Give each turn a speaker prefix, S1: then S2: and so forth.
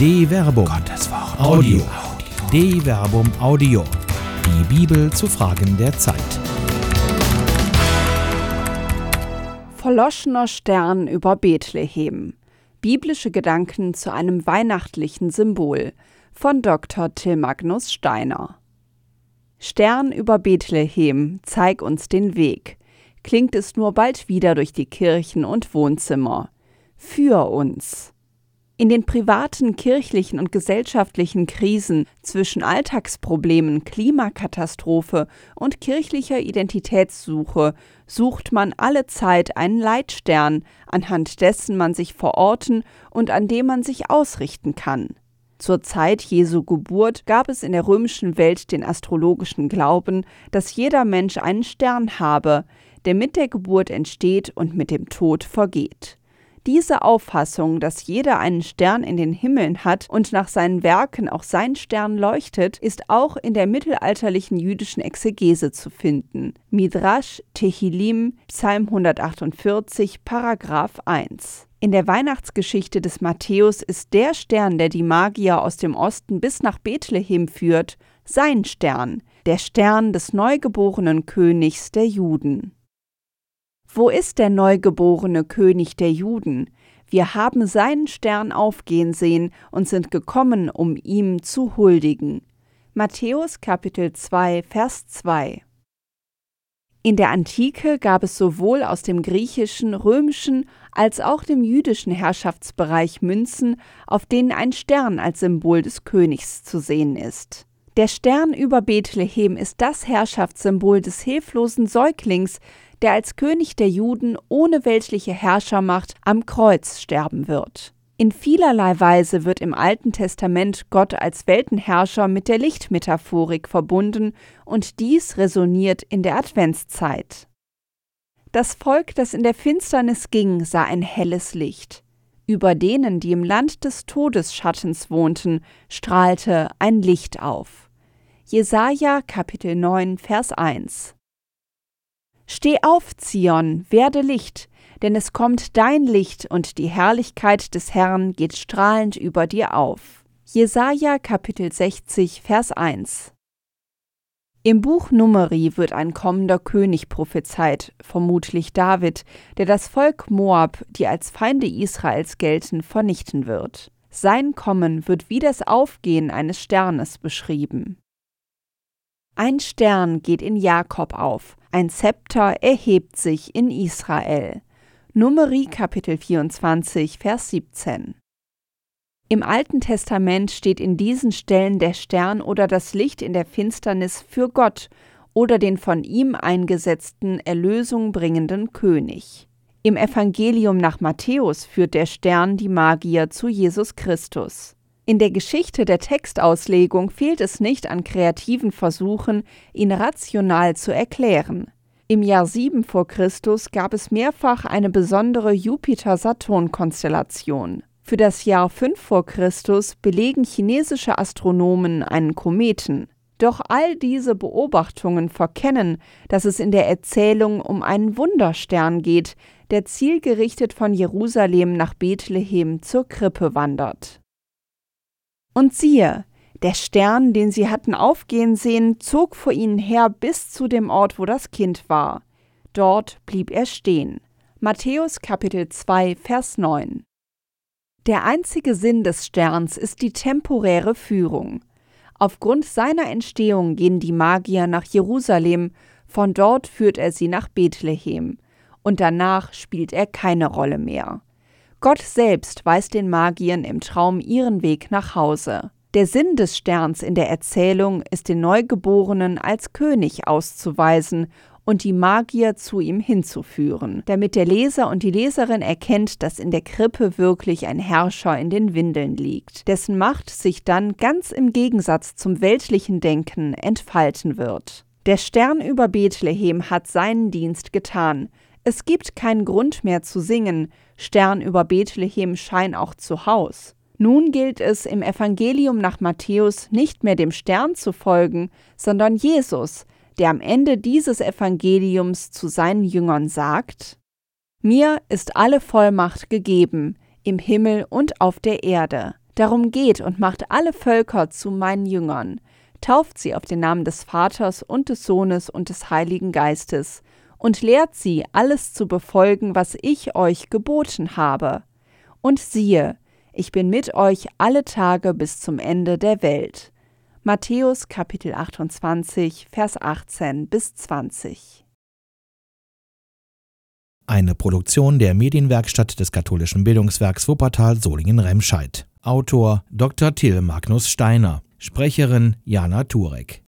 S1: De Verbum. Gottes Wort. Audio. De Verbum Audio. Die Bibel zu Fragen der Zeit.
S2: Verloschener Stern über Bethlehem. Biblische Gedanken zu einem weihnachtlichen Symbol von Dr. Till Magnus Steiner. Stern über Bethlehem, zeig uns den Weg. Klingt es nur bald wieder durch die Kirchen und Wohnzimmer. Für uns. In den privaten, kirchlichen und gesellschaftlichen Krisen zwischen Alltagsproblemen, Klimakatastrophe und kirchlicher Identitätssuche sucht man alle Zeit einen Leitstern, anhand dessen man sich verorten und an dem man sich ausrichten kann. Zur Zeit Jesu Geburt gab es in der römischen Welt den astrologischen Glauben, dass jeder Mensch einen Stern habe, der mit der Geburt entsteht und mit dem Tod vergeht. Diese Auffassung, dass jeder einen Stern in den Himmeln hat und nach seinen Werken auch sein Stern leuchtet, ist auch in der mittelalterlichen jüdischen Exegese zu finden. Midrash Tehillim, Psalm 148, Paragraph 1. In der Weihnachtsgeschichte des Matthäus ist der Stern, der die Magier aus dem Osten bis nach Bethlehem führt, sein Stern, der Stern des neugeborenen Königs der Juden. Wo ist der neugeborene König der Juden? Wir haben seinen Stern aufgehen sehen und sind gekommen, um ihm zu huldigen. Matthäus Kapitel 2 Vers 2 In der Antike gab es sowohl aus dem griechischen, römischen als auch dem jüdischen Herrschaftsbereich Münzen, auf denen ein Stern als Symbol des Königs zu sehen ist. Der Stern über Bethlehem ist das Herrschaftssymbol des hilflosen Säuglings, der als König der Juden ohne weltliche Herrschermacht am Kreuz sterben wird. In vielerlei Weise wird im Alten Testament Gott als Weltenherrscher mit der Lichtmetaphorik verbunden und dies resoniert in der Adventszeit. Das Volk, das in der Finsternis ging, sah ein helles Licht. Über denen, die im Land des Todesschattens wohnten, strahlte ein Licht auf. Jesaja Kapitel 9 Vers 1 Steh auf, Zion, werde Licht, denn es kommt dein Licht und die Herrlichkeit des Herrn geht strahlend über dir auf. Jesaja Kapitel 60, Vers 1. Im Buch Numeri wird ein kommender König prophezeit, vermutlich David, der das Volk Moab, die als Feinde Israels gelten, vernichten wird. Sein Kommen wird wie das Aufgehen eines Sternes beschrieben. Ein Stern geht in Jakob auf, ein Zepter erhebt sich in Israel. Numeri Kapitel 24, Vers 17. Im Alten Testament steht in diesen Stellen der Stern oder das Licht in der Finsternis für Gott oder den von ihm eingesetzten Erlösung bringenden König. Im Evangelium nach Matthäus führt der Stern die Magier zu Jesus Christus. In der Geschichte der Textauslegung fehlt es nicht an kreativen Versuchen, ihn rational zu erklären. Im Jahr 7 vor Christus gab es mehrfach eine besondere Jupiter-Saturn-Konstellation. Für das Jahr 5 vor Christus belegen chinesische Astronomen einen Kometen. Doch all diese Beobachtungen verkennen, dass es in der Erzählung um einen Wunderstern geht, der zielgerichtet von Jerusalem nach Bethlehem zur Krippe wandert. Und siehe, der Stern, den sie hatten aufgehen sehen, zog vor ihnen her bis zu dem Ort, wo das Kind war. Dort blieb er stehen. Matthäus Kapitel 2, Vers 9. Der einzige Sinn des Sterns ist die temporäre Führung. Aufgrund seiner Entstehung gehen die Magier nach Jerusalem, von dort führt er sie nach Bethlehem, und danach spielt er keine Rolle mehr. Gott selbst weist den Magiern im Traum ihren Weg nach Hause. Der Sinn des Sterns in der Erzählung ist den Neugeborenen als König auszuweisen und die Magier zu ihm hinzuführen, damit der Leser und die Leserin erkennt, dass in der Krippe wirklich ein Herrscher in den Windeln liegt, dessen Macht sich dann ganz im Gegensatz zum weltlichen Denken entfalten wird. Der Stern über Bethlehem hat seinen Dienst getan, es gibt keinen Grund mehr zu singen, Stern über Bethlehem schein auch zu Haus. Nun gilt es im Evangelium nach Matthäus nicht mehr dem Stern zu folgen, sondern Jesus, der am Ende dieses Evangeliums zu seinen Jüngern sagt, Mir ist alle Vollmacht gegeben, im Himmel und auf der Erde. Darum geht und macht alle Völker zu meinen Jüngern, tauft sie auf den Namen des Vaters und des Sohnes und des Heiligen Geistes und lehrt sie, alles zu befolgen, was ich euch geboten habe. Und siehe, ich bin mit euch alle Tage bis zum Ende der Welt. Matthäus Kapitel 28, Vers 18 bis 20.
S1: Eine Produktion der Medienwerkstatt des katholischen Bildungswerks Wuppertal Solingen-Remscheid. Autor Dr. Till Magnus Steiner. Sprecherin Jana Turek.